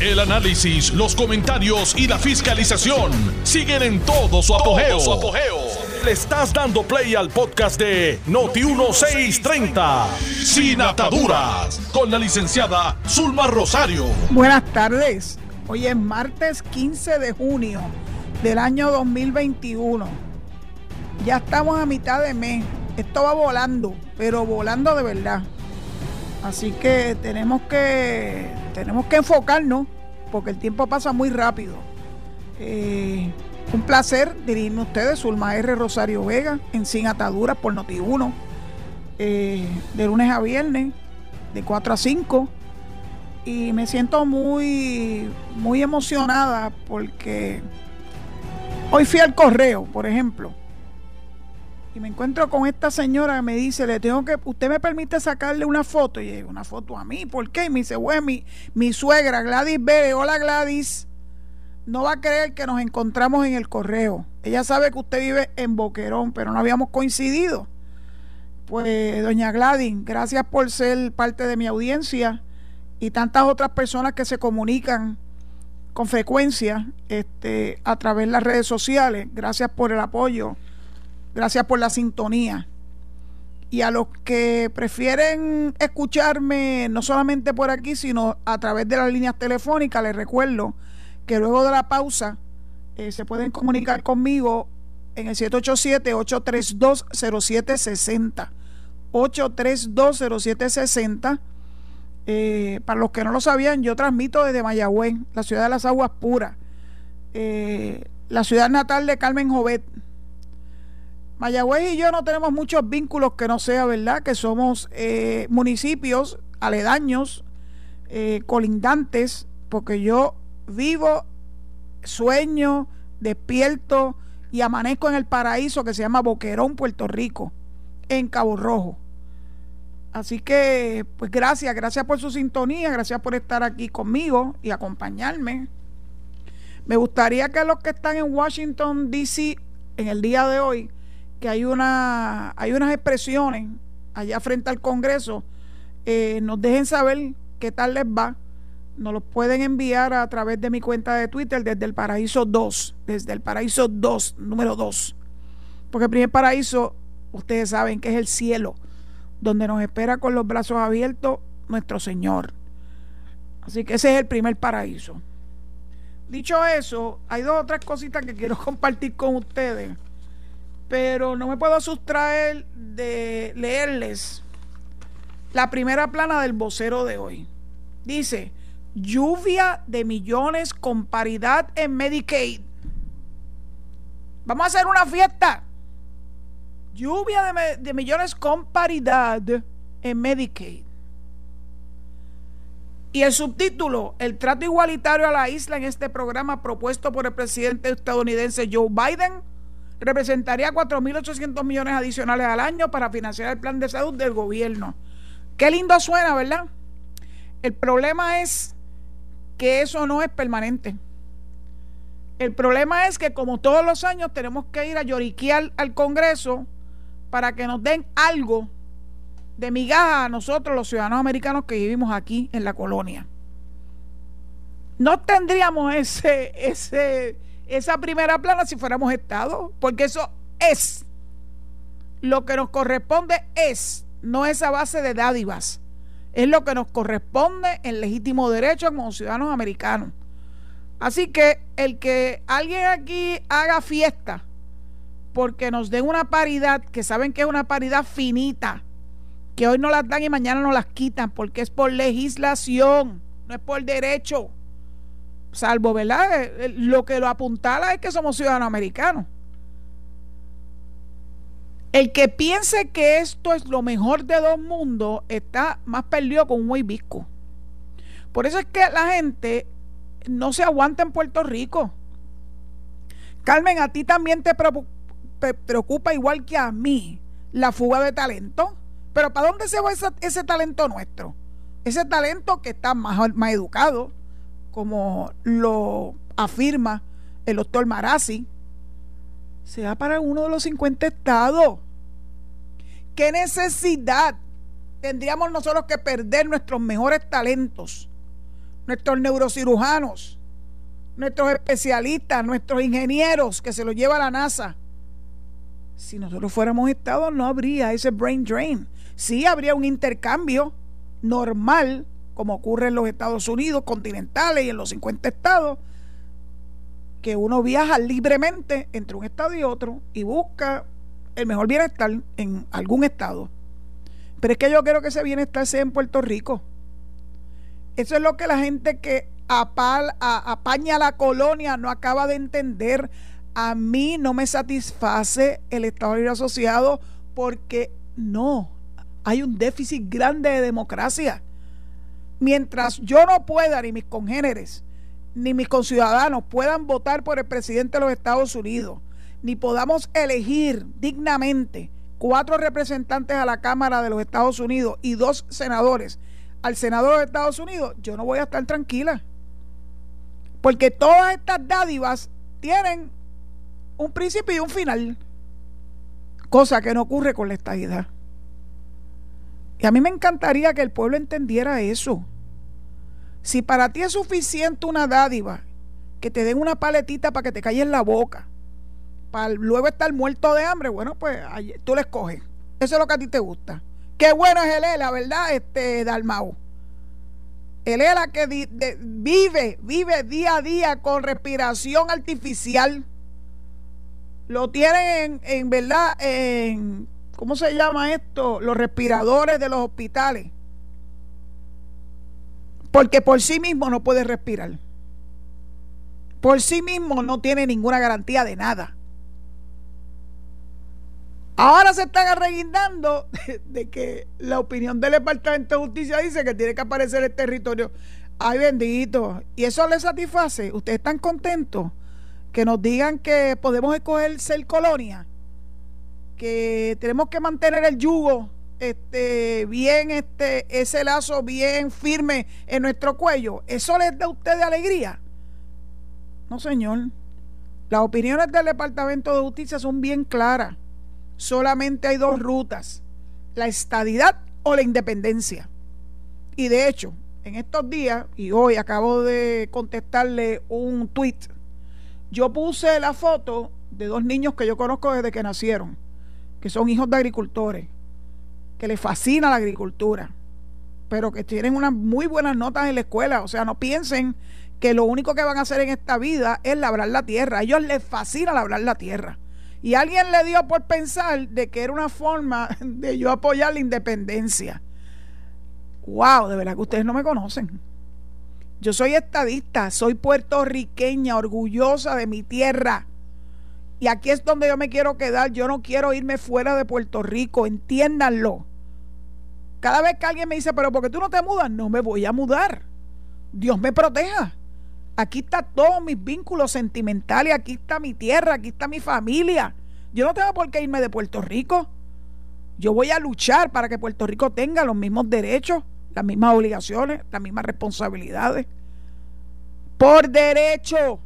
El análisis, los comentarios y la fiscalización siguen en todo su apogeo. Le estás dando play al podcast de Noti1630, Sin Ataduras, con la licenciada Zulma Rosario. Buenas tardes. Hoy es martes 15 de junio del año 2021. Ya estamos a mitad de mes. Esto va volando, pero volando de verdad. Así que tenemos que tenemos que enfocarnos porque el tiempo pasa muy rápido. Eh, un placer dirigirme a ustedes, Zulma R. Rosario Vega, en Sin Ataduras por Noti1, eh, de lunes a viernes, de 4 a 5. Y me siento muy, muy emocionada porque hoy fui al correo, por ejemplo, y me encuentro con esta señora que me dice, le tengo que, usted me permite sacarle una foto. Y yo, una foto a mí, ¿por qué? Y me dice, bueno, mi, mi suegra, Gladys Bebe, hola Gladys, no va a creer que nos encontramos en el correo. Ella sabe que usted vive en Boquerón, pero no habíamos coincidido. Pues, doña Gladys, gracias por ser parte de mi audiencia y tantas otras personas que se comunican con frecuencia este, a través de las redes sociales. Gracias por el apoyo Gracias por la sintonía. Y a los que prefieren escucharme no solamente por aquí, sino a través de las líneas telefónicas, les recuerdo que luego de la pausa eh, se pueden comunicar conmigo en el 787-832-0760. 832-0760. Eh, para los que no lo sabían, yo transmito desde Mayagüez, la ciudad de las aguas puras, eh, la ciudad natal de Carmen Jovet Mayagüez y yo no tenemos muchos vínculos que no sea verdad, que somos eh, municipios aledaños, eh, colindantes, porque yo vivo, sueño, despierto y amanezco en el paraíso que se llama Boquerón, Puerto Rico, en Cabo Rojo. Así que, pues gracias, gracias por su sintonía, gracias por estar aquí conmigo y acompañarme. Me gustaría que los que están en Washington, D.C. en el día de hoy, que hay, una, hay unas expresiones allá frente al Congreso, eh, nos dejen saber qué tal les va. Nos los pueden enviar a través de mi cuenta de Twitter desde el Paraíso 2, desde el Paraíso 2, número 2. Porque el primer paraíso, ustedes saben que es el cielo, donde nos espera con los brazos abiertos nuestro Señor. Así que ese es el primer paraíso. Dicho eso, hay dos otras cositas que quiero compartir con ustedes pero no me puedo sustraer de leerles la primera plana del vocero de hoy. Dice, lluvia de millones con paridad en Medicaid. Vamos a hacer una fiesta. Lluvia de, de millones con paridad en Medicaid. Y el subtítulo, el trato igualitario a la isla en este programa propuesto por el presidente estadounidense Joe Biden representaría 4.800 millones adicionales al año para financiar el plan de salud del gobierno. Qué lindo suena, ¿verdad? El problema es que eso no es permanente. El problema es que como todos los años tenemos que ir a lloriquear al Congreso para que nos den algo de migaja a nosotros los ciudadanos americanos que vivimos aquí en la colonia. No tendríamos ese, ese, esa primera plana si fuéramos Estado, porque eso es. Lo que nos corresponde, es, no esa base de dádivas, es lo que nos corresponde en legítimo derecho como ciudadanos americanos. Así que el que alguien aquí haga fiesta porque nos den una paridad, que saben que es una paridad finita, que hoy no las dan y mañana no las quitan, porque es por legislación, no es por derecho salvo, ¿verdad? Eh, eh, lo que lo apuntala es que somos ciudadanos americanos. El que piense que esto es lo mejor de dos mundos está más perdido con un hibisco. Por eso es que la gente no se aguanta en Puerto Rico. Carmen, a ti también te preocupa igual que a mí la fuga de talento. Pero ¿para dónde se va ese, ese talento nuestro? Ese talento que está más, más educado, como lo afirma el doctor Marazzi, se va para uno de los 50 estados. ¿Qué necesidad tendríamos nosotros que perder nuestros mejores talentos, nuestros neurocirujanos, nuestros especialistas, nuestros ingenieros que se los lleva la NASA. Si nosotros fuéramos Estados no habría ese brain drain. Sí habría un intercambio normal, como ocurre en los Estados Unidos continentales y en los 50 estados, que uno viaja libremente entre un estado y otro y busca el mejor bienestar en algún estado. Pero es que yo quiero que ese bienestar sea en Puerto Rico. Eso es lo que la gente que apaña la colonia no acaba de entender. A mí no me satisface el Estado Libre Asociado porque no, hay un déficit grande de democracia. Mientras yo no pueda, ni mis congéneres, ni mis conciudadanos puedan votar por el presidente de los Estados Unidos, ni podamos elegir dignamente cuatro representantes a la Cámara de los Estados Unidos y dos senadores al Senado de Estados Unidos, yo no voy a estar tranquila. Porque todas estas dádivas tienen un principio y un final. Cosa que no ocurre con la estadidad. Y a mí me encantaría que el pueblo entendiera eso. Si para ti es suficiente una dádiva, que te den una paletita para que te calles la boca, para luego estar muerto de hambre, bueno, pues tú le escoges. Eso es lo que a ti te gusta. Qué bueno es el ELA, ¿verdad? Este Dalmau. El ELA que vive, vive día a día con respiración artificial. Lo tienen en, en verdad, en, ¿cómo se llama esto? Los respiradores de los hospitales. Porque por sí mismo no puede respirar. Por sí mismo no tiene ninguna garantía de nada. Ahora se están arreguindando de, que la opinión del Departamento de Justicia dice que tiene que aparecer el territorio. Ay, bendito. ¿Y eso les satisface? ¿Ustedes están contentos? Que nos digan que podemos escoger ser colonia, que tenemos que mantener el yugo este, bien, este, ese lazo bien firme en nuestro cuello. ¿Eso les da a ustedes alegría? No, señor. Las opiniones del Departamento de Justicia son bien claras solamente hay dos rutas, la estadidad o la independencia. Y de hecho, en estos días, y hoy acabo de contestarle un tweet, yo puse la foto de dos niños que yo conozco desde que nacieron, que son hijos de agricultores, que les fascina la agricultura, pero que tienen unas muy buenas notas en la escuela. O sea, no piensen que lo único que van a hacer en esta vida es labrar la tierra. A ellos les fascina labrar la tierra. Y alguien le dio por pensar de que era una forma de yo apoyar la independencia. Wow, de verdad que ustedes no me conocen. Yo soy estadista, soy puertorriqueña, orgullosa de mi tierra. Y aquí es donde yo me quiero quedar. Yo no quiero irme fuera de Puerto Rico, entiéndanlo. Cada vez que alguien me dice, pero ¿por qué tú no te mudas? No me voy a mudar. Dios me proteja. Aquí está todos mis vínculos sentimentales, aquí está mi tierra, aquí está mi familia. Yo no tengo por qué irme de Puerto Rico. Yo voy a luchar para que Puerto Rico tenga los mismos derechos, las mismas obligaciones, las mismas responsabilidades. Por derecho.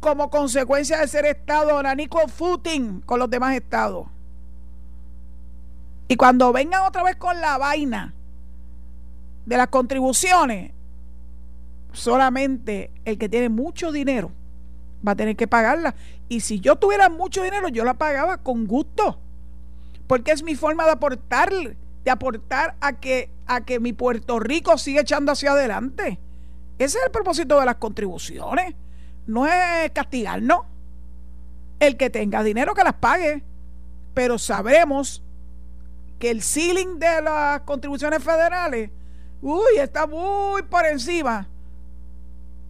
Como consecuencia de ser Estado oranico footing con los demás estados. Y cuando vengan otra vez con la vaina de las contribuciones, solamente el que tiene mucho dinero va a tener que pagarla. Y si yo tuviera mucho dinero, yo la pagaba con gusto. Porque es mi forma de aportar, de aportar a que, a que mi Puerto Rico siga echando hacia adelante. Ese es el propósito de las contribuciones. No es castigarnos. El que tenga dinero que las pague. Pero sabremos que el ceiling de las contribuciones federales, uy, está muy por encima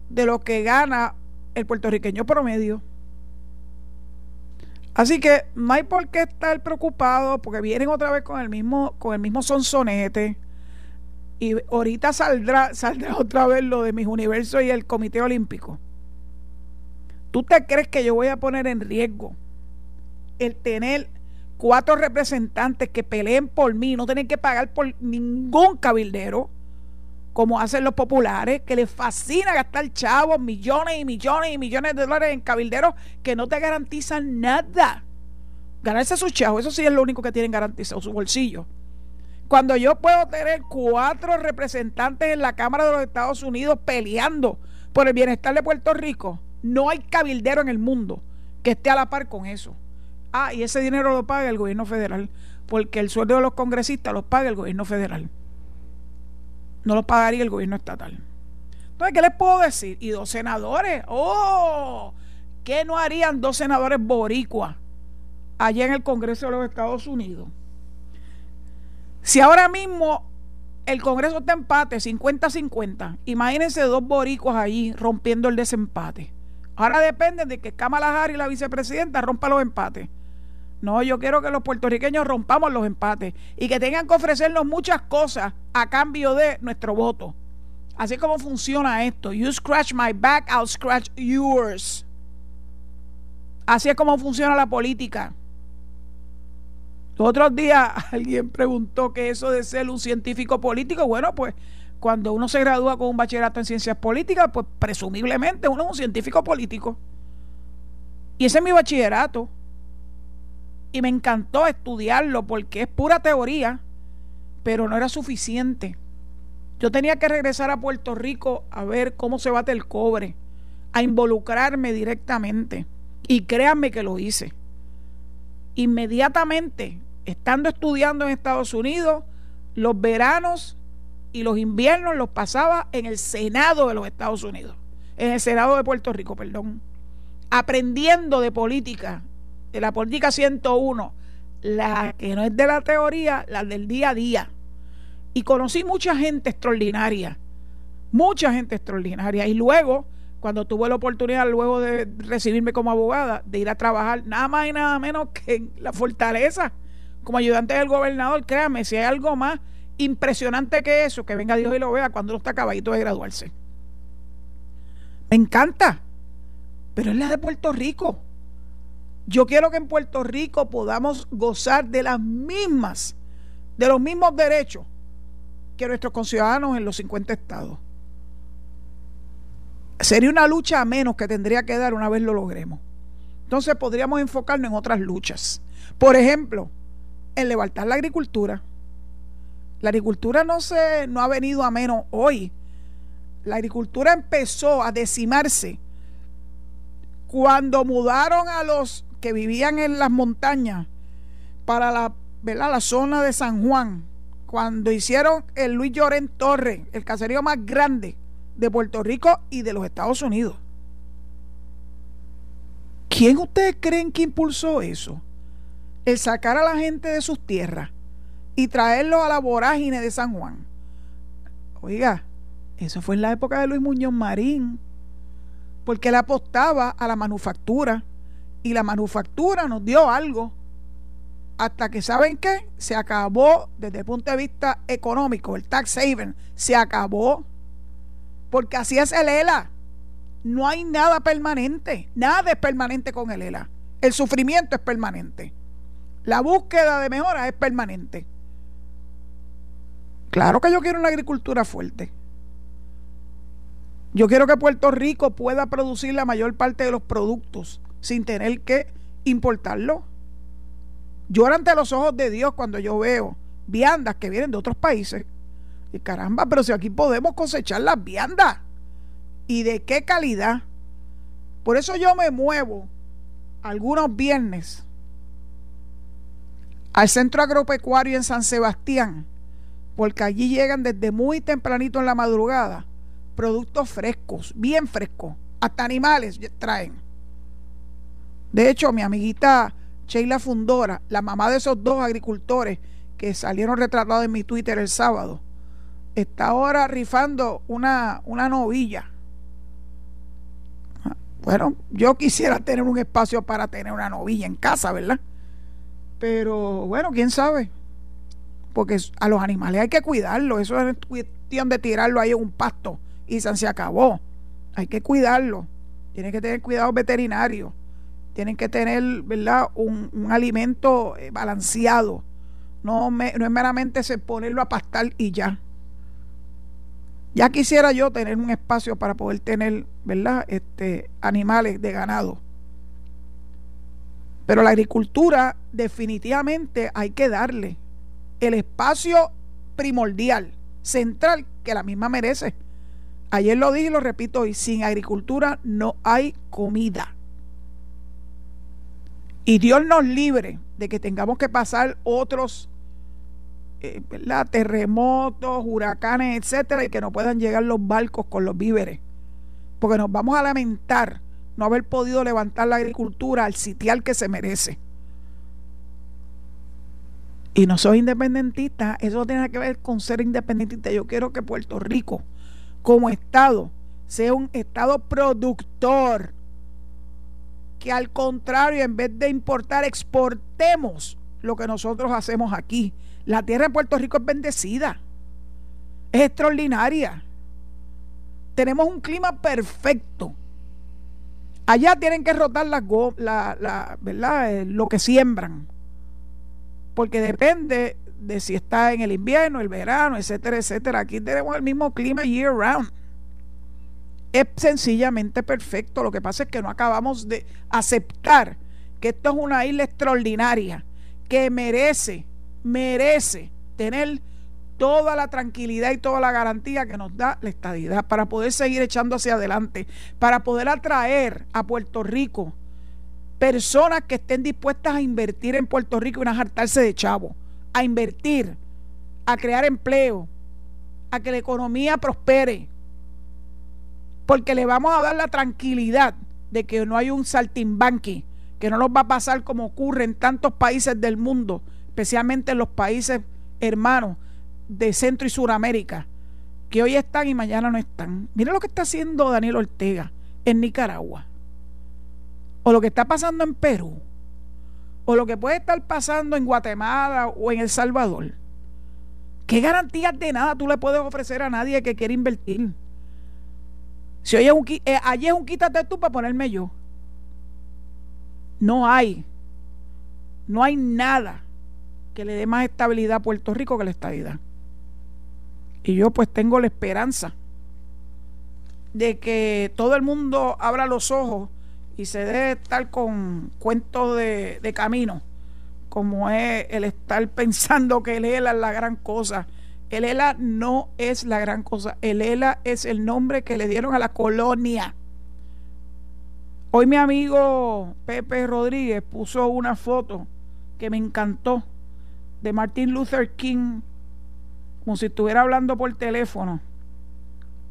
de lo que gana el puertorriqueño promedio. Así que no hay por qué estar preocupado porque vienen otra vez con el mismo, con el mismo sonsonete. Y ahorita saldrá, saldrá otra vez lo de mis universos y el Comité Olímpico. ¿Tú te crees que yo voy a poner en riesgo el tener cuatro representantes que peleen por mí, no tener que pagar por ningún cabildero? como hacen los populares, que les fascina gastar chavos, millones y millones y millones de dólares en cabilderos que no te garantizan nada. Ganarse sus chavos, eso sí es lo único que tienen garantizado, su bolsillo. Cuando yo puedo tener cuatro representantes en la Cámara de los Estados Unidos peleando por el bienestar de Puerto Rico, no hay cabildero en el mundo que esté a la par con eso. Ah, y ese dinero lo paga el gobierno federal, porque el sueldo de los congresistas lo paga el gobierno federal. No lo pagaría el gobierno estatal. Entonces, ¿qué les puedo decir? Y dos senadores, ¡oh! ¿Qué no harían dos senadores boricuas allá en el Congreso de los Estados Unidos? Si ahora mismo el Congreso está empate, 50-50, imagínense dos boricuas allí rompiendo el desempate. Ahora depende de que Kamala Harris, la vicepresidenta, rompa los empates. No, yo quiero que los puertorriqueños rompamos los empates y que tengan que ofrecernos muchas cosas a cambio de nuestro voto. Así como funciona esto. You scratch my back, I'll scratch yours. Así es como funciona la política. Los otros días alguien preguntó qué eso de ser un científico político. Bueno, pues cuando uno se gradúa con un bachillerato en ciencias políticas, pues presumiblemente uno es un científico político. Y ese es mi bachillerato. Y me encantó estudiarlo porque es pura teoría, pero no era suficiente. Yo tenía que regresar a Puerto Rico a ver cómo se bate el cobre, a involucrarme directamente. Y créanme que lo hice. Inmediatamente, estando estudiando en Estados Unidos, los veranos y los inviernos los pasaba en el Senado de los Estados Unidos, en el Senado de Puerto Rico, perdón, aprendiendo de política, de la política 101, la que no es de la teoría, la del día a día. Y conocí mucha gente extraordinaria, mucha gente extraordinaria. Y luego cuando tuve la oportunidad, luego de recibirme como abogada, de ir a trabajar nada más y nada menos que en la fortaleza, como ayudante del gobernador, créame, si hay algo más impresionante que eso, que venga Dios y lo vea cuando uno está acabadito de graduarse. Me encanta, pero es la de Puerto Rico. Yo quiero que en Puerto Rico podamos gozar de las mismas, de los mismos derechos que nuestros conciudadanos en los 50 estados sería una lucha a menos que tendría que dar una vez lo logremos. Entonces podríamos enfocarnos en otras luchas. Por ejemplo, en levantar la agricultura. La agricultura no se no ha venido a menos hoy. La agricultura empezó a decimarse cuando mudaron a los que vivían en las montañas para la, la zona de San Juan, cuando hicieron el Luis Llorén Torre, el caserío más grande de Puerto Rico y de los Estados Unidos. ¿Quién ustedes creen que impulsó eso? El sacar a la gente de sus tierras y traerlo a la vorágine de San Juan. Oiga, eso fue en la época de Luis Muñoz Marín, porque él apostaba a la manufactura y la manufactura nos dio algo hasta que, ¿saben qué? Se acabó desde el punto de vista económico, el tax haven, se acabó porque así es el ELA. No hay nada permanente. Nada es permanente con el ELA. El sufrimiento es permanente. La búsqueda de mejora es permanente. Claro que yo quiero una agricultura fuerte. Yo quiero que Puerto Rico pueda producir la mayor parte de los productos sin tener que importarlo. Lloro ante los ojos de Dios cuando yo veo viandas que vienen de otros países y caramba, pero si aquí podemos cosechar las viandas. ¿Y de qué calidad? Por eso yo me muevo algunos viernes al centro agropecuario en San Sebastián, porque allí llegan desde muy tempranito en la madrugada productos frescos, bien frescos, hasta animales traen. De hecho, mi amiguita Sheila Fundora, la mamá de esos dos agricultores que salieron retratados en mi Twitter el sábado, está ahora rifando una, una novilla. Bueno, yo quisiera tener un espacio para tener una novilla en casa, ¿verdad? Pero bueno, quién sabe. Porque a los animales hay que cuidarlos. Eso es cuestión de tirarlo ahí en un pasto y se acabó. Hay que cuidarlo. Tienen que tener cuidado veterinario. Tienen que tener, ¿verdad? Un, alimento eh, balanceado. No, no es meramente ponerlo a pastar y ya. Ya quisiera yo tener un espacio para poder tener, ¿verdad? Este, animales de ganado. Pero la agricultura definitivamente hay que darle el espacio primordial, central, que la misma merece. Ayer lo dije y lo repito hoy, sin agricultura no hay comida. Y Dios nos libre de que tengamos que pasar otros eh, terremotos, huracanes, etcétera, y que no puedan llegar los barcos con los víveres. Porque nos vamos a lamentar no haber podido levantar la agricultura al sitial que se merece. Y no soy independentista, eso tiene que ver con ser independentista. Yo quiero que Puerto Rico, como Estado, sea un Estado productor. Que al contrario, en vez de importar, exportemos lo que nosotros hacemos aquí. La tierra de Puerto Rico es bendecida, es extraordinaria. Tenemos un clima perfecto. Allá tienen que rotar la, la, ¿verdad? Eh, lo que siembran. Porque depende de si está en el invierno, el verano, etcétera, etcétera. Aquí tenemos el mismo clima year round. Es sencillamente perfecto. Lo que pasa es que no acabamos de aceptar que esto es una isla extraordinaria que merece, merece tener toda la tranquilidad y toda la garantía que nos da la estadidad para poder seguir echando hacia adelante, para poder atraer a Puerto Rico personas que estén dispuestas a invertir en Puerto Rico y no hartarse de chavo, a invertir, a crear empleo, a que la economía prospere, porque le vamos a dar la tranquilidad de que no hay un saltimbanqui, que no nos va a pasar como ocurre en tantos países del mundo, especialmente en los países hermanos, de Centro y Suramérica que hoy están y mañana no están. Mira lo que está haciendo Daniel Ortega en Nicaragua. O lo que está pasando en Perú. O lo que puede estar pasando en Guatemala o en El Salvador. ¿Qué garantías de nada tú le puedes ofrecer a nadie que quiere invertir? Si hoy es un, eh, allí es un quítate tú para ponerme yo. No hay. No hay nada que le dé más estabilidad a Puerto Rico que la estabilidad. Y yo pues tengo la esperanza de que todo el mundo abra los ojos y se dé estar con cuentos de, camino, como es el estar pensando que ELA es la gran cosa. El ELA no es la gran cosa. El ELA es el nombre que le dieron a la colonia. Hoy mi amigo Pepe Rodríguez puso una foto que me encantó de Martin Luther King como si estuviera hablando por teléfono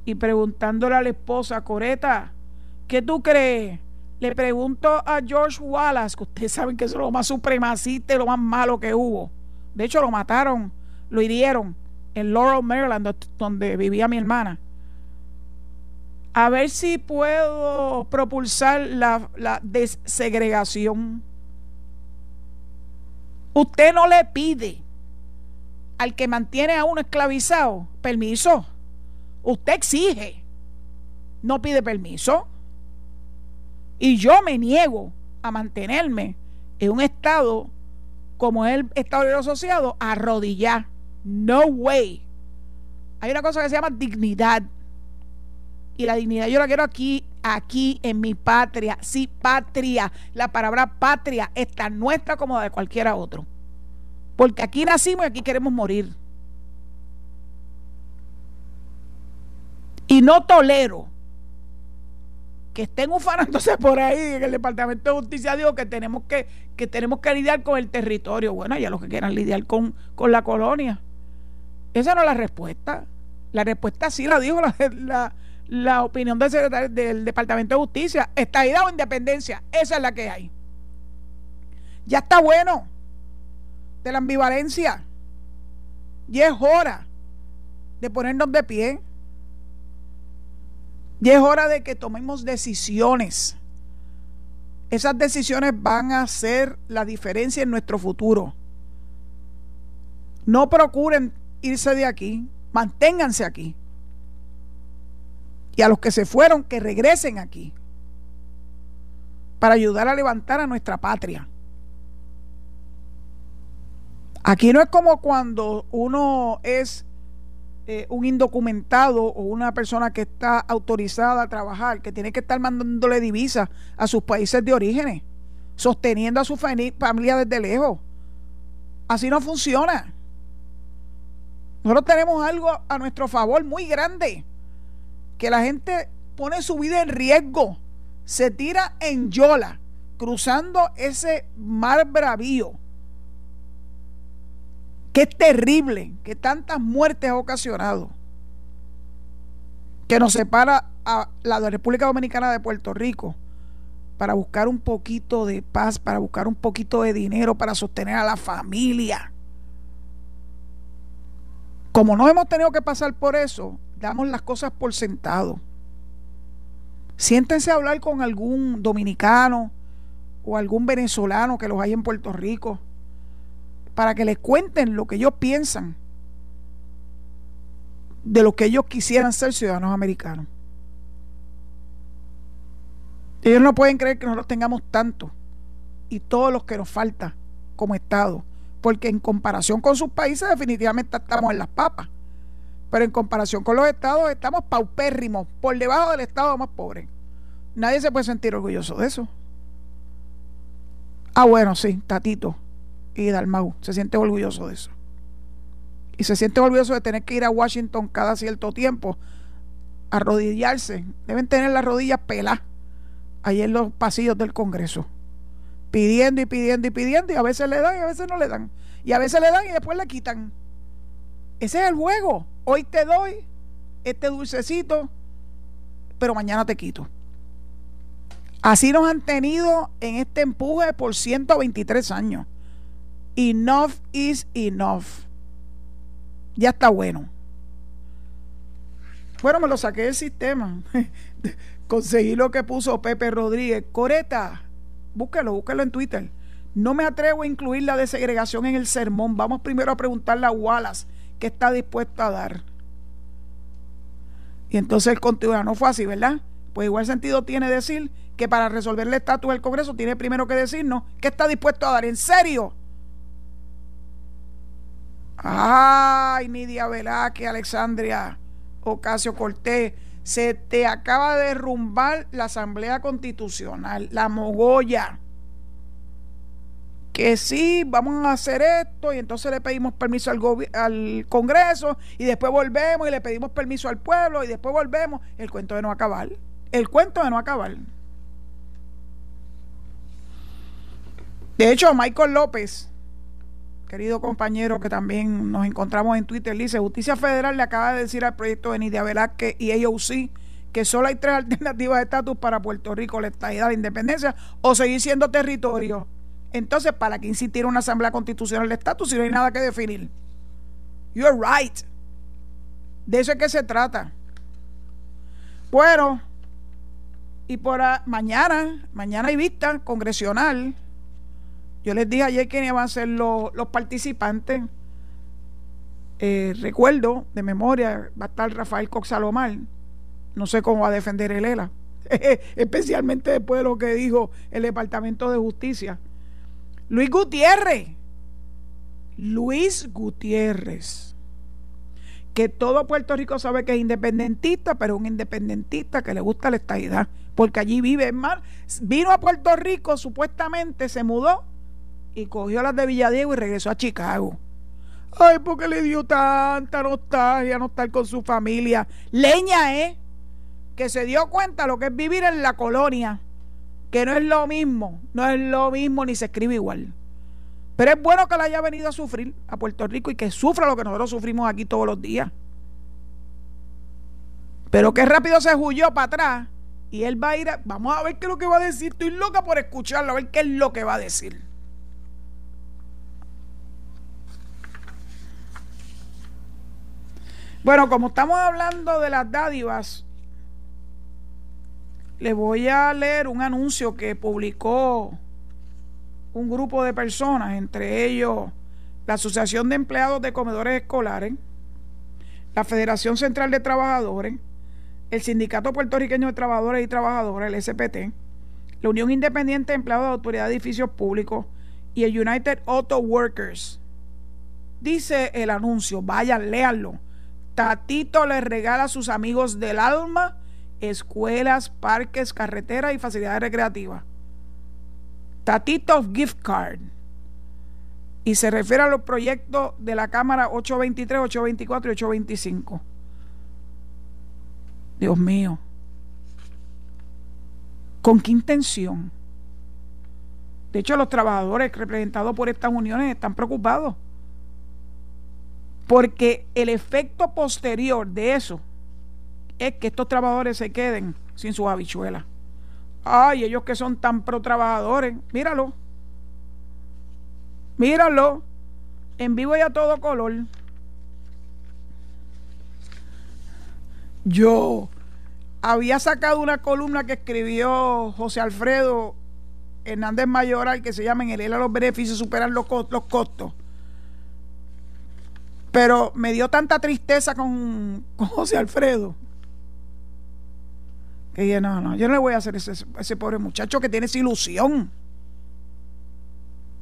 y preguntándole a la esposa, Coreta, ¿qué tú crees? Le pregunto a George Wallace, que ustedes saben que es lo más supremacista y lo más malo que hubo. De hecho, lo mataron, lo hirieron en Laurel, Maryland, donde vivía mi hermana. A ver si puedo propulsar la, desegregación. Usted no le pide al que mantiene a uno esclavizado, permiso. Usted exige, no pide permiso. Y yo me niego a mantenerme en un estado como el Estado Libre Asociado, arrodillar. No way. Hay una cosa que se llama dignidad. Y la dignidad yo la quiero aquí, aquí en mi patria. Sí, patria. La palabra patria es tan nuestra como la de cualquiera otro. Porque aquí nacimos y aquí queremos morir. Y no tolero que estén ufanándose por ahí en el Departamento de Justicia digo que tenemos que, que tenemos que lidiar con el territorio. Bueno, ya los que quieran lidiar con, con la colonia. Esa no es la respuesta. La respuesta sí la dijo la, la, opinión del secretario del Departamento de Justicia. Estadidad o independencia. Esa es la que hay. Ya está bueno de la ambivalencia. Y es hora de ponernos de pie. Y es hora de que tomemos decisiones. Esas decisiones van a hacer la diferencia en nuestro futuro. No procuren irse de aquí, manténganse aquí. Y a los que se fueron, que regresen aquí para ayudar a levantar a nuestra patria. Aquí no es como cuando uno es eh, un indocumentado o una persona que está autorizada a trabajar, que tiene que estar mandándole divisas a sus países de origen, sosteniendo a su familia desde lejos. Así no funciona. Nosotros tenemos algo a nuestro favor muy grande, que la gente pone su vida en riesgo, se tira en yola, cruzando ese mar bravío, que es terrible, que tantas muertes ha ocasionado, que nos separa a la República Dominicana de Puerto Rico para buscar un poquito de paz, para buscar un poquito de dinero, para sostener a la familia. Como no hemos tenido que pasar por eso, damos las cosas por sentado. Siéntense a hablar con algún dominicano o algún venezolano que los hay en Puerto Rico para que les cuenten lo que ellos piensan de lo que ellos quisieran ser ciudadanos americanos. Ellos no pueden creer que nosotros tengamos tanto y todos los que nos falta como Estado, porque en comparación con sus países definitivamente estamos en las papas, pero en comparación con los estados estamos paupérrimos, por debajo del estado más pobre. Nadie se puede sentir orgulloso de eso. Ah, bueno, sí, Tatito y Dalmau se siente orgulloso de eso. Y se siente orgulloso de tener que ir a Washington cada cierto tiempo, arrodillarse. Deben tener las rodillas peladas ahí en los pasillos del Congreso, pidiendo y pidiendo y pidiendo, y a veces le dan y a veces no le dan. Y a veces le dan y después le quitan. Ese es el juego. Hoy te doy este dulcecito, pero mañana te quito. Así nos han tenido en este empuje por 123 años. Enough is enough. Ya está bueno. Bueno, me lo saqué del sistema. Conseguí lo que puso Pepe Rodríguez. Coreta, búsquelo, búsquelo en Twitter. No me atrevo a incluir la desegregación en el sermón. Vamos primero a preguntarle a Wallace qué está dispuesto a dar. Y entonces el continúa, no fue así, ¿verdad? Pues igual sentido tiene decir que para resolver el estatus del Congreso tiene primero que decirnos qué está dispuesto a dar. ¿En serio? Ay, Nidia Velázquez, Alexandria, Ocasio Cortés se te acaba de derrumbar la Asamblea Constitucional, la mogolla. Que sí, vamos a hacer esto y entonces le pedimos permiso al, al Congreso y después volvemos y le pedimos permiso al pueblo y después volvemos. El cuento de no acabar. El cuento de no acabar. De hecho, Michael López, querido compañero que también nos encontramos en Twitter, dice, Justicia Federal le acaba de decir al proyecto de Nidia Velázquez y AOC que solo hay tres alternativas de estatus para Puerto Rico, la estadidad, la independencia o seguir siendo territorio. Entonces, ¿para qué insistir en una asamblea constitucional de estatus si no hay nada que definir? You're right. De eso es que se trata. Bueno, y por mañana, mañana hay vista congresional yo les dije ayer quiénes van a ser los, participantes. Eh, recuerdo de memoria, va a estar Rafael Coxalomar. No sé cómo va a defender el ELA. Especialmente después de lo que dijo el Departamento de Justicia. Luis Gutiérrez. Luis Gutiérrez. Que todo Puerto Rico sabe que es independentista, pero un independentista que le gusta la estadidad. Porque allí vive. Más, vino a Puerto Rico, supuestamente se mudó y cogió las de Villadiego y regresó a Chicago. Ay, porque le dio tanta nostalgia no estar con su familia. Leña, ¿eh? Que se dio cuenta lo que es vivir en la colonia. Que no es lo mismo, no es lo mismo ni se escribe igual. Pero es bueno que la haya venido a sufrir a Puerto Rico y que sufra lo que nosotros sufrimos aquí todos los días. Pero qué rápido se huyó para atrás y él va a ir a, vamos a ver qué es lo que va a decir. Estoy loca por escucharlo, a ver qué es lo que va a decir. Bueno, como estamos hablando de las dádivas, les voy a leer un anuncio que publicó un grupo de personas, entre ellos la Asociación de Empleados de Comedores Escolares, la Federación Central de Trabajadores, el Sindicato Puertorriqueño de Trabajadores y Trabajadoras, el SPT, la Unión Independiente de Empleados de Autoridad de Edificios Públicos y el United Auto Workers. Dice el anuncio, vayan, léanlo Tatito le regala a sus amigos del alma escuelas, parques, carreteras y facilidades recreativas. Tatito Gift Card. Y se refiere a los proyectos de la Cámara 823, 824 y 825. Dios mío. ¿Con qué intención? De hecho, los trabajadores representados por estas uniones están preocupados. Porque el efecto posterior de eso es que estos trabajadores se queden sin sus habichuelas. Ay, ellos que son tan pro trabajadores, míralo. Míralo. En vivo y a todo color. Yo había sacado una columna que escribió José Alfredo Hernández Mayoral que se llama En el ELA los beneficios superan los, los costos. Pero me dio tanta tristeza con, José Alfredo que dije, no, no, yo no le voy a hacer ese, ese pobre muchacho que tiene esa ilusión.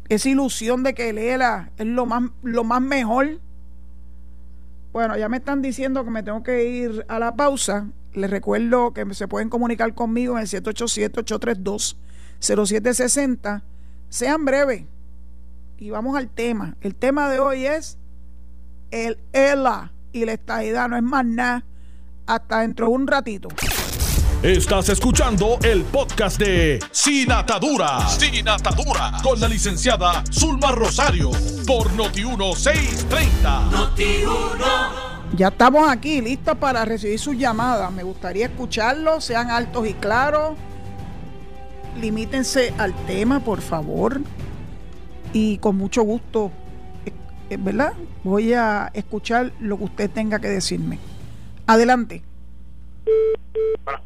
Esa ilusión de que ELA es lo más, lo más mejor. Bueno, ya me están diciendo que me tengo que ir a la pausa. Les recuerdo que se pueden comunicar conmigo en el 787-832-0760. Sean breves y vamos al tema. El tema de hoy es el ELA y la estadidad. No es más nada. Hasta dentro de un ratito. Estás escuchando el podcast de Sin Atadura. Sin Atadura. Con la licenciada Zulma Rosario. Por Noti1630. Noti1. Ya estamos aquí listos para recibir sus llamadas. Me gustaría escucharlos. Sean altos y claros. Limítense al tema, por favor. Y con mucho gusto, ¿verdad? Voy a escuchar lo que usted tenga que decirme. Adelante.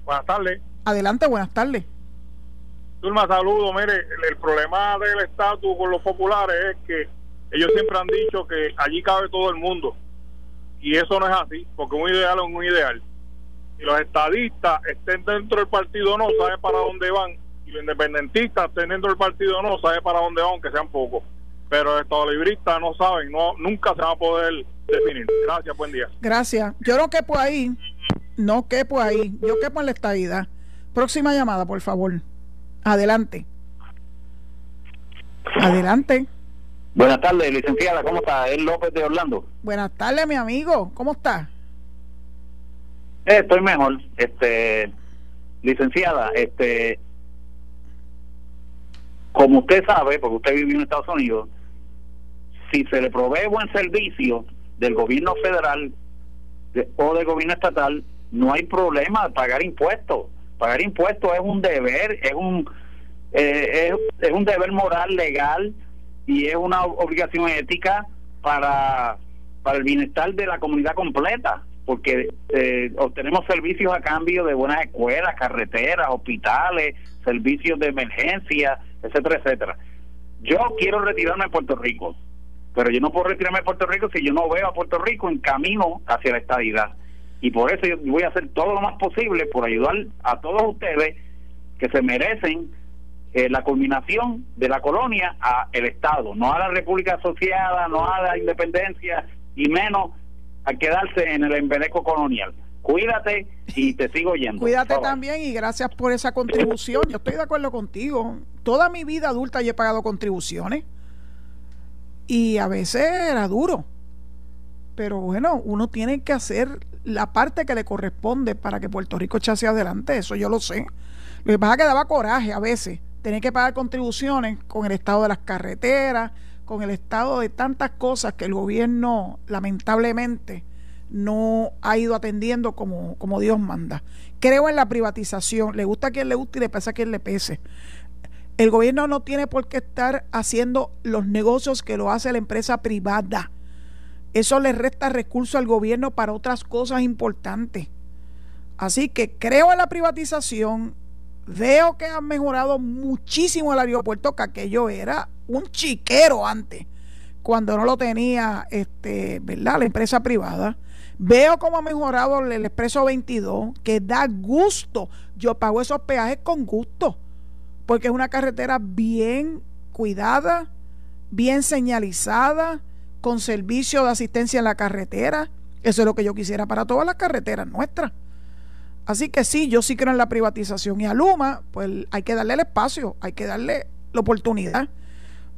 Buenas, tardes. Adelante, buenas tardes. Turma, saludo. Mire, el, problema del estatus con los populares es que ellos siempre han dicho que allí cabe todo el mundo. Y eso no es así, porque un ideal es un ideal. Y los estadistas estén dentro del partido o no, saben para dónde van. Y los independentistas estén dentro del partido o no, saben para dónde van, aunque sean pocos. Pero los estadolibristas no saben, no nunca se van a poder definir. Gracias, buen día. Gracias. Yo creo que por ahí no quepo ahí. Yo quepo en la estadidad. Próxima llamada, por favor. Adelante. Adelante. Buenas tardes, licenciada. ¿Cómo está? Es López de Orlando. Buenas tardes, mi amigo. ¿Cómo está? Eh, estoy mejor. Este, licenciada, este, como usted sabe, porque usted vive en Estados Unidos, si se le provee buen servicio del gobierno federal o del gobierno estatal, no hay problema de pagar impuestos. Pagar impuestos es un deber, es un eh, es, un deber moral, legal y es una obligación ética para, para el bienestar de la comunidad completa, porque eh, obtenemos servicios a cambio de buenas escuelas, carreteras, hospitales, servicios de emergencia, etcétera, etcétera. Yo quiero retirarme de Puerto Rico, pero yo no puedo retirarme de Puerto Rico si yo no veo a Puerto Rico en camino hacia la estabilidad y por eso yo voy a hacer todo lo más posible por ayudar a todos ustedes que se merecen eh, la culminación de la colonia a el Estado, no a la República Asociada, no a la independencia y menos a quedarse en el embeleco colonial. Cuídate y te sigo yendo. Cuídate también y gracias por esa contribución. Yo estoy de acuerdo contigo. Toda mi vida adulta yo he pagado contribuciones y a veces era duro. Pero bueno, uno tiene que hacer la parte que le corresponde para que Puerto Rico eche hacia adelante, eso yo lo sé. Lo que pasa es que daba coraje a veces tener que pagar contribuciones con el estado de las carreteras, con el estado de tantas cosas que el gobierno lamentablemente no ha ido atendiendo como, como Dios manda. Creo en la privatización, le gusta a quien le guste y le pesa a quien le pese. El gobierno no tiene por qué estar haciendo los negocios que lo hace la empresa privada eso le resta recursos al gobierno para otras cosas importantes. Así que creo en la privatización, veo que han mejorado muchísimo el aeropuerto, que aquello era un chiquero antes, cuando no lo tenía este, ¿verdad? la empresa privada. Veo cómo ha mejorado el Expreso 22, que da gusto. Yo pago esos peajes con gusto, porque es una carretera bien cuidada, bien señalizada, con servicio de asistencia en la carretera. Eso es lo que yo quisiera para todas las carreteras nuestras. Así que sí, yo sí creo en la privatización. Y a Luma, pues hay que darle el espacio, hay que darle la oportunidad.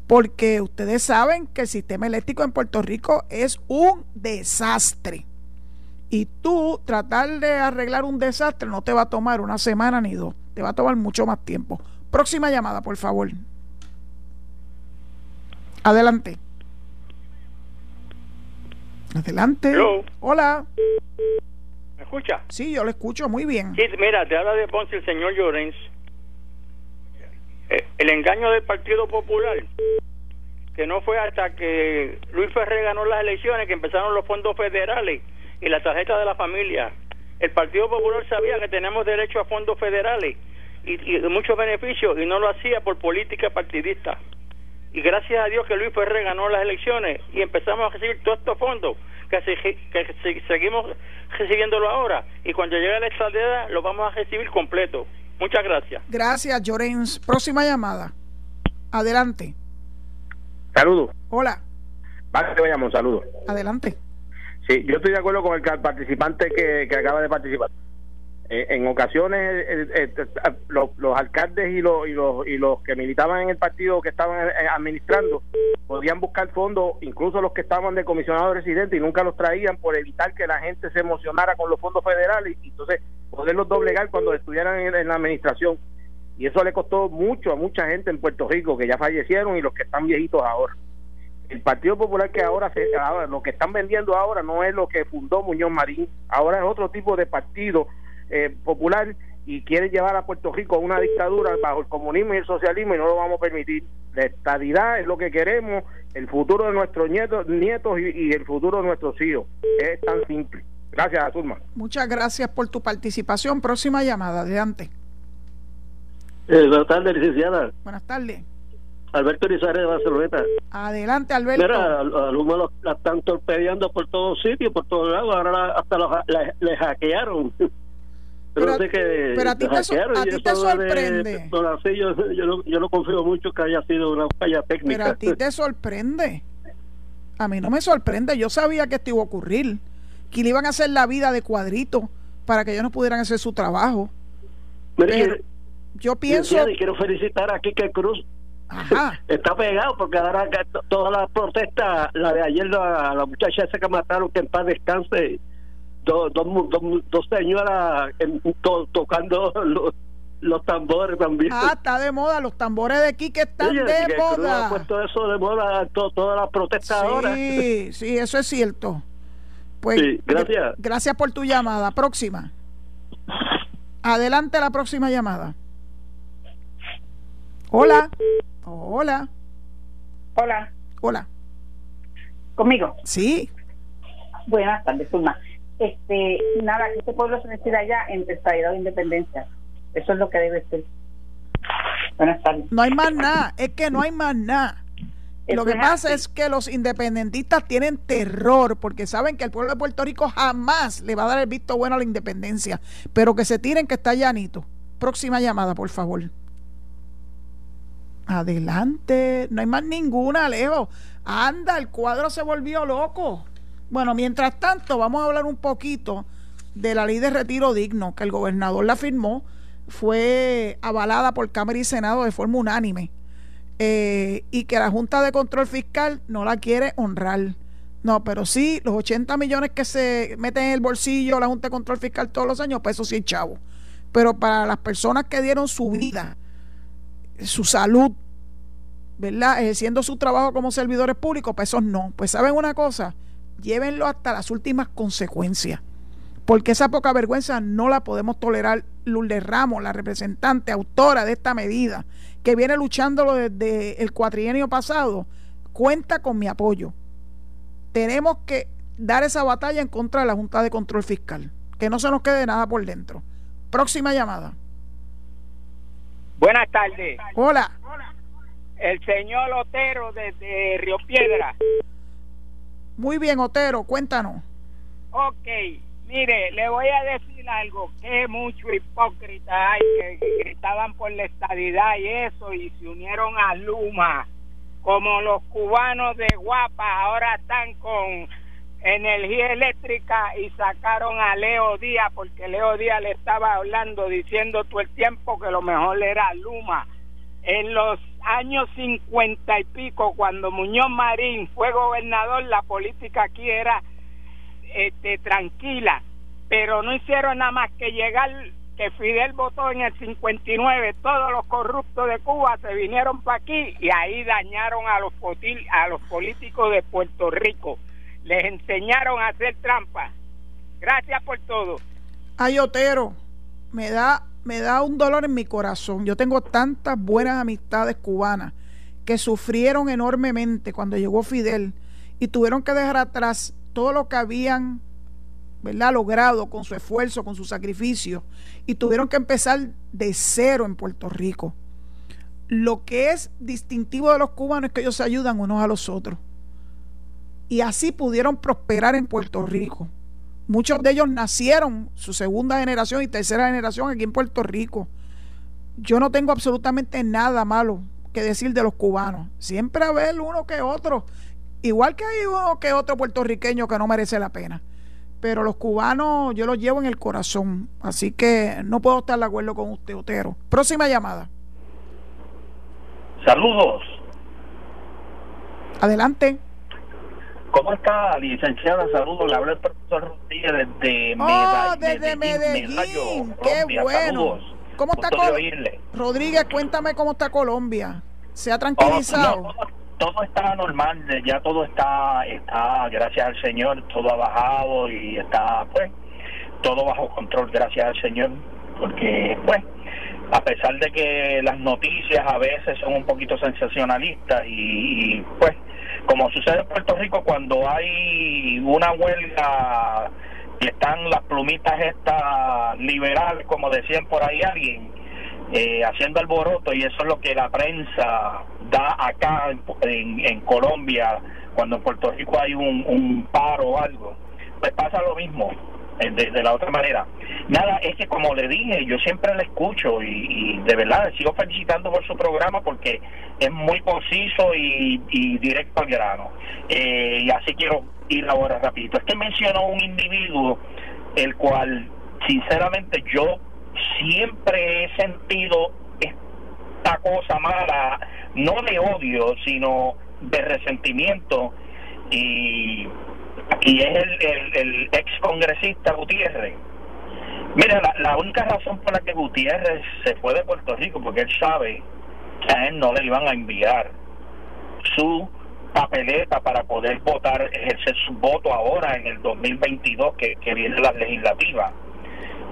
porque ustedes saben que el sistema eléctrico en Puerto Rico es un desastre. Y tú tratar de arreglar un desastre no te va a tomar una semana ni dos, te va a tomar mucho más tiempo. Próxima llamada, por favor. Adelante. Adelante. Hola. ¿Me escucha? Sí, yo lo escucho muy bien. Sí, mira, te habla de Ponce el señor Llorens. Eh, el engaño del Partido Popular, que no fue hasta que Luis Ferrer ganó las elecciones que empezaron los fondos federales y la tarjeta de la familia. El Partido Popular sabía que tenemos derecho a fondos federales y, muchos beneficios y no lo hacía por política partidista. Y gracias a Dios que Luis Ferrer ganó las elecciones y empezamos a recibir todos estos fondos que, que seguimos recibiéndolo ahora y cuando llegue la estadía lo vamos a recibir completo. Muchas gracias. Gracias, Llorens. Próxima llamada. Adelante. Saludos. Hola. Vale, te un saludo. Adelante. Sí, yo estoy de acuerdo con el participante que, acaba de participar. Eh, en ocasiones eh, eh, los, alcaldes y los, y los y los que militaban en el partido que estaban administrando podían buscar fondos, incluso los que estaban de comisionados residentes y nunca los traían por evitar que la gente se emocionara con los fondos federales y entonces poderlos doblegar cuando estuvieran en, la administración. Y eso le costó mucho a mucha gente en Puerto Rico que ya fallecieron y los que están viejitos ahora el Partido Popular que ahora, se, lo que están vendiendo ahora no es lo que fundó Muñoz Marín, ahora es otro tipo de partido eh, popular y quieren llevar a Puerto Rico a una dictadura bajo el comunismo y el socialismo y no lo vamos a permitir. La estadidad es lo que queremos, el futuro de nuestros nietos, nietos y, el futuro de nuestros hijos. Es tan simple. Gracias, Azulma. Muchas gracias por tu participación. Próxima llamada, adelante. Eh, buenas tardes, licenciada. Buenas tardes. Alberto Rizarre de Barcelona. Adelante, Alberto. Mira, a Luma la están torpedeando por todos sitios, por todos lados. Ahora hasta los, le, hackearon. Pero, a, que pero a ti, te, a ti te sorprende. yo, yo, no, yo no confío mucho que haya sido una falla técnica. Pero a ti te sorprende. A mí no me sorprende. Yo sabía que esto iba a ocurrir. Que le iban a hacer la vida de cuadrito para que ellos no pudieran hacer su trabajo. pero yo pienso. Y quiero felicitar a Kike Cruz Está pegado porque ahora todas las protestas, la de ayer, la, la muchacha esa que mataron, que en paz descanse, dos, dos, señoras tocando los, tambores también. Ah, está de moda, los tambores de aquí que están de moda. Ha puesto eso de moda todas las protestas ahora. Sí, sí, eso es cierto. Pues, gracias. Gracias por tu llamada. Próxima. Adelante la próxima llamada. Hola. Hola. Hola. Hola. ¿Conmigo? Sí. Buenas tardes, Zulma. Este, nada, que este pueblo se decida ya entre estabilidad e independencia. Eso es lo que debe ser. Buenas tardes. No hay más nada, es que no hay más nada. Lo que pasa es que los independentistas tienen terror porque saben que el pueblo de Puerto Rico jamás le va a dar el visto bueno a la independencia, pero que se tiren que está llanito. Próxima llamada, por favor. Adelante, no hay más ninguna, Alejo. Anda, el cuadro se volvió loco. Bueno, mientras tanto, vamos a hablar un poquito de la ley de retiro digno que el gobernador la firmó. Fue avalada por Cámara y Senado de forma unánime. Eh, y que la Junta de Control Fiscal no la quiere honrar. No, pero sí, los 80 millones que se meten en el bolsillo la Junta de Control Fiscal todos los años, pues eso sí, chavo. Pero para las personas que dieron su vida su salud, ¿verdad? Ejerciendo su trabajo como servidores públicos, pues no. Pues saben una cosa, llévenlo hasta las últimas consecuencias. Porque esa poca vergüenza no la podemos tolerar. Lourdes Ramos, la representante, autora de esta medida, que viene luchándolo desde el cuatrienio pasado, cuenta con mi apoyo. Tenemos que dar esa batalla en contra de la Junta de Control Fiscal. Que no se nos quede nada por dentro. Próxima llamada. Buenas tardes. Hola. El señor Otero desde Río Piedra. Muy bien, Otero, cuéntanos. Ok, mire, le voy a decir algo, que mucho hipócrita hay que gritaban por la estadidad y eso y se unieron a Luma, como los cubanos de Guapa ahora están con energía eléctrica y sacaron a Leo Díaz porque Leo Díaz le estaba hablando diciendo todo el tiempo que lo mejor era Luma. En los años cincuenta y pico, cuando Muñoz Marín fue gobernador, la política aquí era este, tranquila, pero no hicieron nada más que llegar, que Fidel votó en el 59, todos los corruptos de Cuba se vinieron para aquí y ahí dañaron a los, a los políticos de Puerto Rico, les enseñaron a hacer trampa. Gracias por todo. Ay, Otero, me da, me da un dolor en mi corazón. Yo tengo tantas buenas amistades cubanas que sufrieron enormemente cuando llegó Fidel y tuvieron que dejar atrás todo lo que habían ¿verdad? logrado con su esfuerzo, con su sacrificio, y tuvieron que empezar de cero en Puerto Rico. Lo que es distintivo de los cubanos es que ellos se ayudan unos a los otros. Y así pudieron prosperar en Puerto Rico. Muchos de ellos nacieron, su segunda generación y tercera generación aquí en Puerto Rico. Yo no tengo absolutamente nada malo que decir de los cubanos. Siempre haber uno que otro Igual que hay uno que otro puertorriqueño que no merece la pena. Pero los cubanos yo los llevo en el corazón. Así que no puedo estar de acuerdo con usted, Otero. Próxima llamada. Saludos. Adelante. ¿Cómo está, licenciada? Saludos. Le habla el profesor Rodríguez desde oh, desde Medellín. Qué bueno. ¿Cómo está Colombia? Rodríguez, cuéntame cómo está Colombia. ¿Se ha tranquilizado? Oh, todo está normal, ya todo está, está, gracias al Señor, todo ha bajado y está, pues, todo bajo control, gracias al Señor, porque, pues, a pesar de que las noticias a veces son un poquito sensacionalistas y, pues, como sucede en Puerto Rico cuando hay una huelga y están las plumitas estas liberales, como decían por ahí alguien, eh, haciendo alboroto y eso es lo que la prensa da acá en, en, Colombia cuando en Puerto Rico hay un, un paro o algo pues pasa lo mismo eh, de, la otra manera. Nada es que como le dije yo siempre le escucho y, de verdad sigo felicitando por su programa porque es muy conciso y, y directo al grano. Eh, y así quiero ir ahora rapidito. Es que mencionó un individuo el cual sinceramente yo siempre he sentido esta cosa mala, no de odio, sino de resentimiento, y, y es el, el, ex congresista Gutiérrez. Mira, la, la, única razón por la que Gutiérrez se fue de Puerto Rico, porque él sabe que a él no le iban a enviar su papeleta para poder votar, ejercer su voto ahora en el 2022 que, que viene la legislativa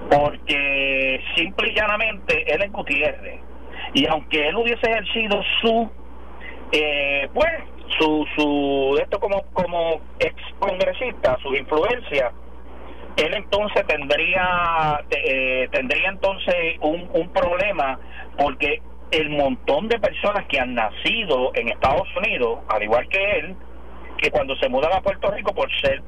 porque simple y llanamente él es Gutiérrez y aunque él hubiese ejercido su eh, pues su su esto como como ex congresista su influencia él entonces tendría eh, tendría entonces un, un problema porque el montón de personas que han nacido en Estados Unidos al igual que él que cuando se mudan a Puerto Rico por ser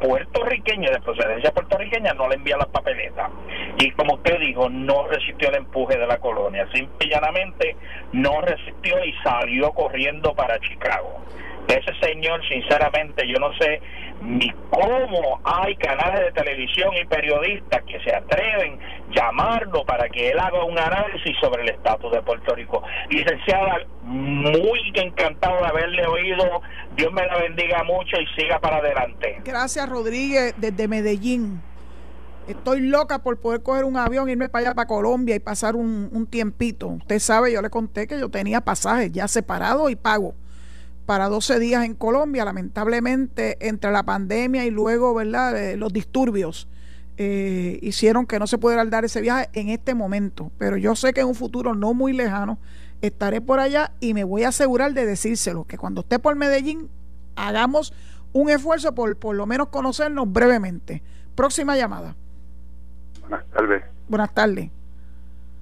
puertorriqueño de procedencia puertorriqueña no le envía las papeletas. Y como usted dijo, no resistió el empuje de la colonia. Simple y llanamente no resistió y salió corriendo para Chicago. Ese señor, sinceramente, yo no sé ni cómo hay canales de televisión y periodistas que se atreven a llamarlo para que él haga un análisis sobre el estatus de Puerto Rico. Licenciada, muy encantado de haberle oído. Dios me la bendiga mucho y siga para adelante. Gracias, Rodríguez, desde Medellín. Estoy loca por poder coger un avión, irme para allá, para Colombia y pasar un, un tiempito. Usted sabe, yo le conté que yo tenía pasajes ya separados y pago para 12 días en Colombia. Lamentablemente, entre la pandemia y luego, ¿verdad?, eh, los disturbios eh, hicieron que no se pudiera dar ese viaje en este momento. Pero yo sé que en un futuro no muy lejano estaré por allá y me voy a asegurar de decírselo, que cuando esté por Medellín hagamos un esfuerzo por por lo menos conocernos brevemente. Próxima llamada. Buenas tardes. Buenas tardes.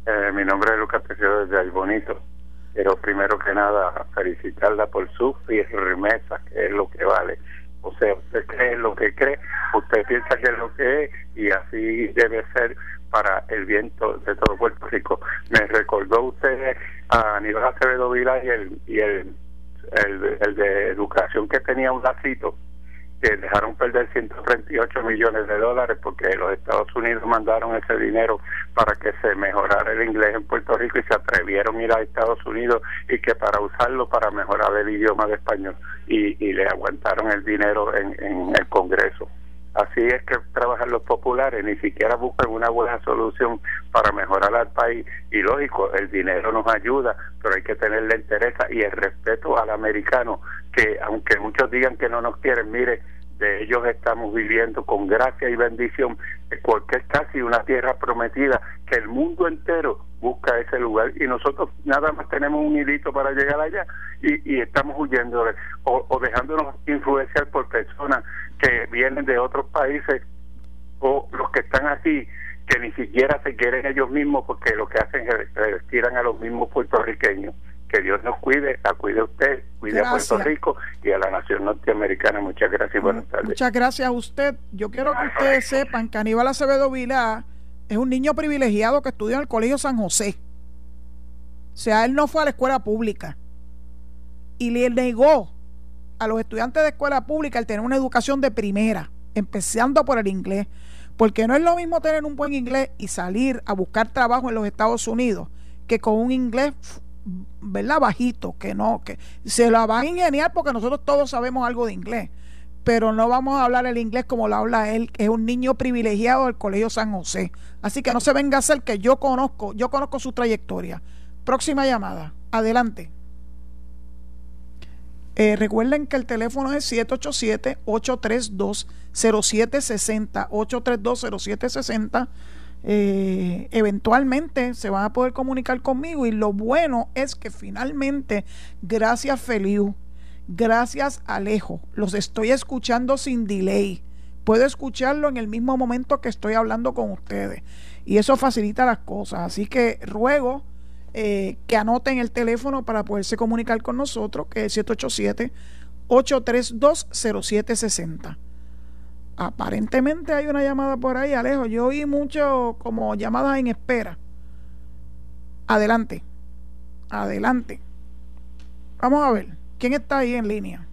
Eh, mi nombre es Lucas Tejero desde Bonito pero primero que nada felicitarla por su firmeza, que es lo que vale. O sea, usted cree lo que cree, usted piensa que es lo que es y así debe ser para el viento de todo Puerto Rico. Me recordó usted a Aníbal Acevedo Vila y el, y el, el, de educación que tenía un lacito que dejaron perder 138 millones de dólares porque los Estados Unidos mandaron ese dinero para que se mejorara el inglés en Puerto Rico y se atrevieron a ir a Estados Unidos y que para usarlo para mejorar el idioma de español y, le aguantaron el dinero en, en el Congreso. Así es que trabajan los populares, ni siquiera buscan una buena solución para mejorar al país. Y lógico, el dinero nos ayuda, pero hay que tener la interés y el respeto al americano, que aunque muchos digan que no nos quieren, mire, de ellos estamos viviendo con gracia y bendición, porque es casi una tierra prometida que el mundo entero busca ese lugar y nosotros nada más tenemos un hilito para llegar allá y, estamos huyendo o, o dejándonos influenciar por personas que vienen de otros países o los que están aquí que ni siquiera se quieren ellos mismos porque lo que hacen es tiran a los mismos puertorriqueños. Que Dios nos cuide, la cuide a usted, cuide a Puerto Rico y a la nación norteamericana. Muchas gracias y buenas tardes. Muchas gracias a usted. Yo quiero que ustedes sepan que Aníbal Acevedo Vilá es un niño privilegiado que estudia en el Colegio San José. O sea, él no fue a la escuela pública y le negó a los estudiantes de escuela pública el tener una educación de primera, empezando por el inglés. Porque no es lo mismo tener un buen inglés y salir a buscar trabajo en los Estados Unidos que con un inglés, ¿verdad? Bajito, que no, que se la van a ingeniar porque nosotros todos sabemos algo de inglés. Pero no vamos a hablar el inglés como lo habla él, que es un niño privilegiado del Colegio San José. Así que no se venga a hacer que yo conozco, yo conozco su trayectoria. Próxima llamada. Adelante. Eh, recuerden que el teléfono es 787-832-0760. 832-0760. Eh, eventualmente se van a poder comunicar conmigo y lo bueno es que finalmente, gracias Feliu, gracias Alejo, los estoy escuchando sin delay. Puedo escucharlo en el mismo momento que estoy hablando con ustedes y eso facilita las cosas. Así que ruego eh, que anoten el teléfono para poderse comunicar con nosotros, que es 787-832-0760. Aparentemente hay una llamada por ahí, Alejo. Yo oí mucho como llamadas en espera. Adelante. Adelante. Vamos a ver. ¿Quién está ahí en línea?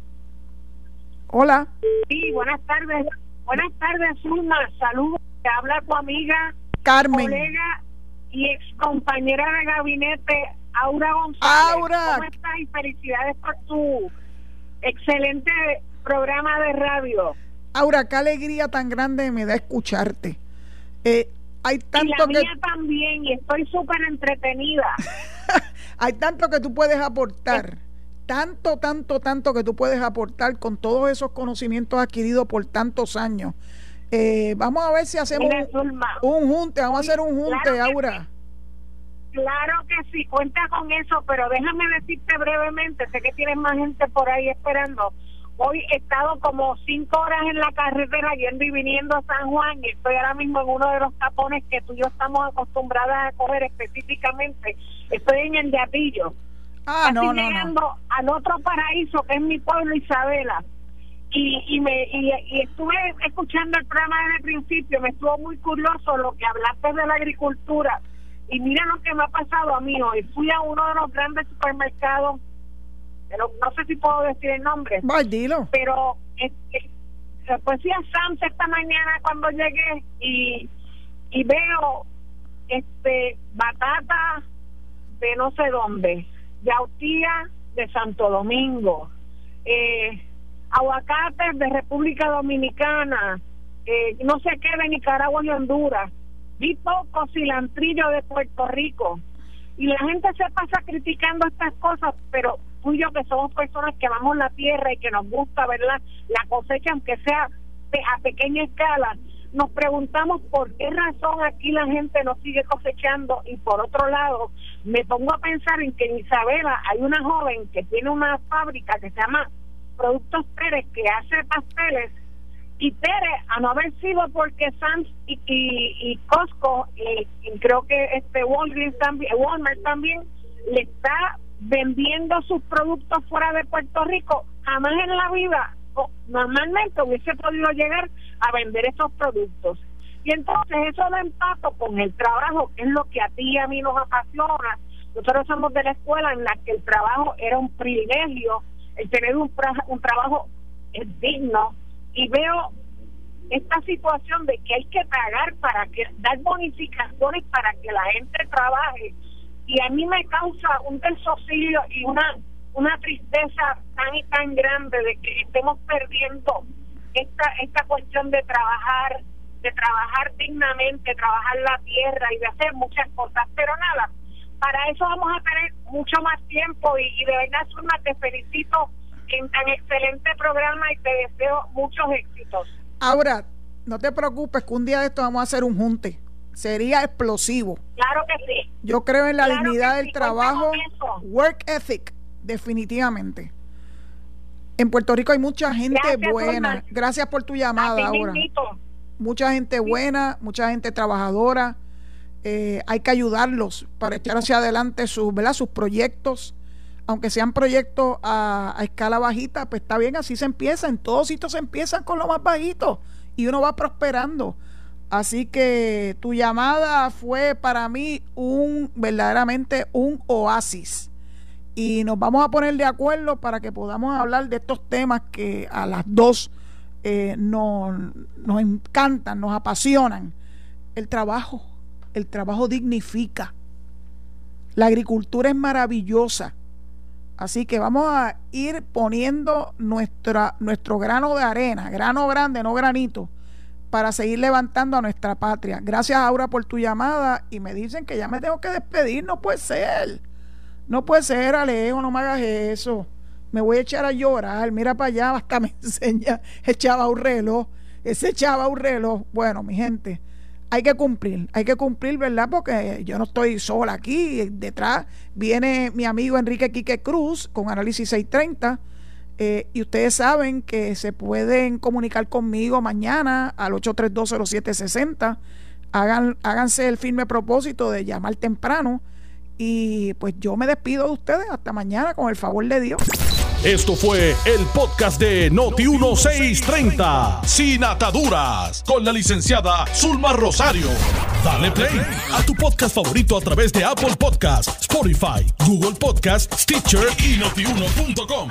Hola. Sí, buenas tardes. Buenas tardes, Zulma. Saludos. Te habla tu amiga Carmen. Colega y ex compañera de gabinete Aura González. Aura. ¿Cómo estás? Y felicidades por tu excelente programa de radio. Aura, qué alegría tan grande me da escucharte. Eh, hay tanto y la mía también, y estoy súper entretenida. hay tanto que tú puedes aportar. Tanto, tanto, tanto que tú puedes aportar con todos esos conocimientos adquiridos por tantos años. Eh, vamos a ver si hacemos un, junte, vamos a hacer un junte, Aura. claro que sí, cuenta con eso, pero déjame decirte brevemente, sé que tienes más gente por ahí esperando. Hoy he estado como cinco horas en la carretera yendo y viniendo a San Juan y estoy ahora mismo en uno de los tapones que tú y yo estamos acostumbradas a coger específicamente. Estoy en el Yatillo. Ah, no, llegando al otro paraíso que es mi pueblo Isabela y, y me y, estuve escuchando el programa desde el principio, me estuvo muy curioso lo que hablaste de la agricultura y mira lo que me ha pasado a mí hoy. Fui a uno de los grandes supermercados, pero no sé si puedo decir el nombre. Pero este, pues fui a Sam's esta mañana cuando llegué y, y veo este batata de no sé dónde, yautía de Santo Domingo, eh, aguacates de República Dominicana, eh, no sé qué de Nicaragua y Honduras, vi poco cilantrillo de Puerto Rico. Y la gente se pasa criticando estas cosas, pero y yo que somos personas que amamos la tierra y que nos gusta ver la, cosecha, aunque sea a pequeña escala, nos preguntamos por qué razón aquí la gente no sigue cosechando. Y por otro lado me pongo a pensar en que en Isabela hay una joven que tiene una fábrica que se llama Productos Pérez que hace pasteles y Pérez a no haber sido porque Sam's y, y, Costco y, creo que este Walgreens también Walmart también le está vendiendo sus productos fuera de Puerto Rico jamás en la vida normalmente hubiese podido llegar a vender esos productos. Y entonces eso da empato con el trabajo que es lo que a ti y a mí nos apasiona. Nosotros somos de la escuela en la que el trabajo era un privilegio el tener un, un trabajo digno. Y veo esta situación de que hay que pagar para que dar bonificaciones para que la gente trabaje y a mí me causa un desauxilio y una una tristeza tan y tan grande de que estemos perdiendo esta esta cuestión de trabajar de trabajar dignamente trabajar la tierra y de hacer muchas cosas pero nada para eso vamos a tener mucho más tiempo y, de verdad Zulma te felicito en tan excelente programa y te deseo muchos éxitos Ahora, no te preocupes que un día de esto vamos a hacer un junte. Sería explosivo. Claro que sí. Yo creo en la dignidad del trabajo. Work ethic, definitivamente. En Puerto Rico hay mucha gente buena. Gracias por tu llamada ahora. Mucha gente buena, mucha gente trabajadora. Eh, hay que ayudarlos para echar hacia adelante sus, ¿verdad? sus proyectos aunque sean proyectos a, escala bajita, pues está bien, así se empieza. En todos sitios se empiezan con lo más bajito y uno va prosperando. Así que tu llamada fue para mí un verdaderamente un oasis. Y nos vamos a poner de acuerdo para que podamos hablar de estos temas que a las dos eh, nos, nos encantan, nos apasionan. El trabajo, el trabajo dignifica. La agricultura es maravillosa Así que vamos a ir poniendo nuestra, nuestro grano de arena, grano grande, no granito, para seguir levantando a nuestra patria. Gracias, Aura, por tu llamada. Y me dicen que ya me tengo que despedir. No puede ser. No puede ser, Alejo, no me hagas eso. Me voy a echar a llorar. Mira para allá, hasta me enseña. Echaba un reloj. Ese echaba un reloj. Bueno, mi gente hay que cumplir, hay que cumplir, ¿verdad? Porque yo no estoy sola aquí, detrás viene mi amigo Enrique Quique Cruz con Análisis 630. Eh, y ustedes saben que se pueden comunicar conmigo mañana al 8320760. Hagan, háganse el firme propósito de llamar temprano. Y pues yo me despido de ustedes hasta mañana con el favor de Dios. Esto fue el podcast de Noti1630, sin ataduras, con la licenciada Zulma Rosario. Dale play a tu podcast favorito a través de Apple Podcasts, Spotify, Google Podcasts, Stitcher y notiuno.com.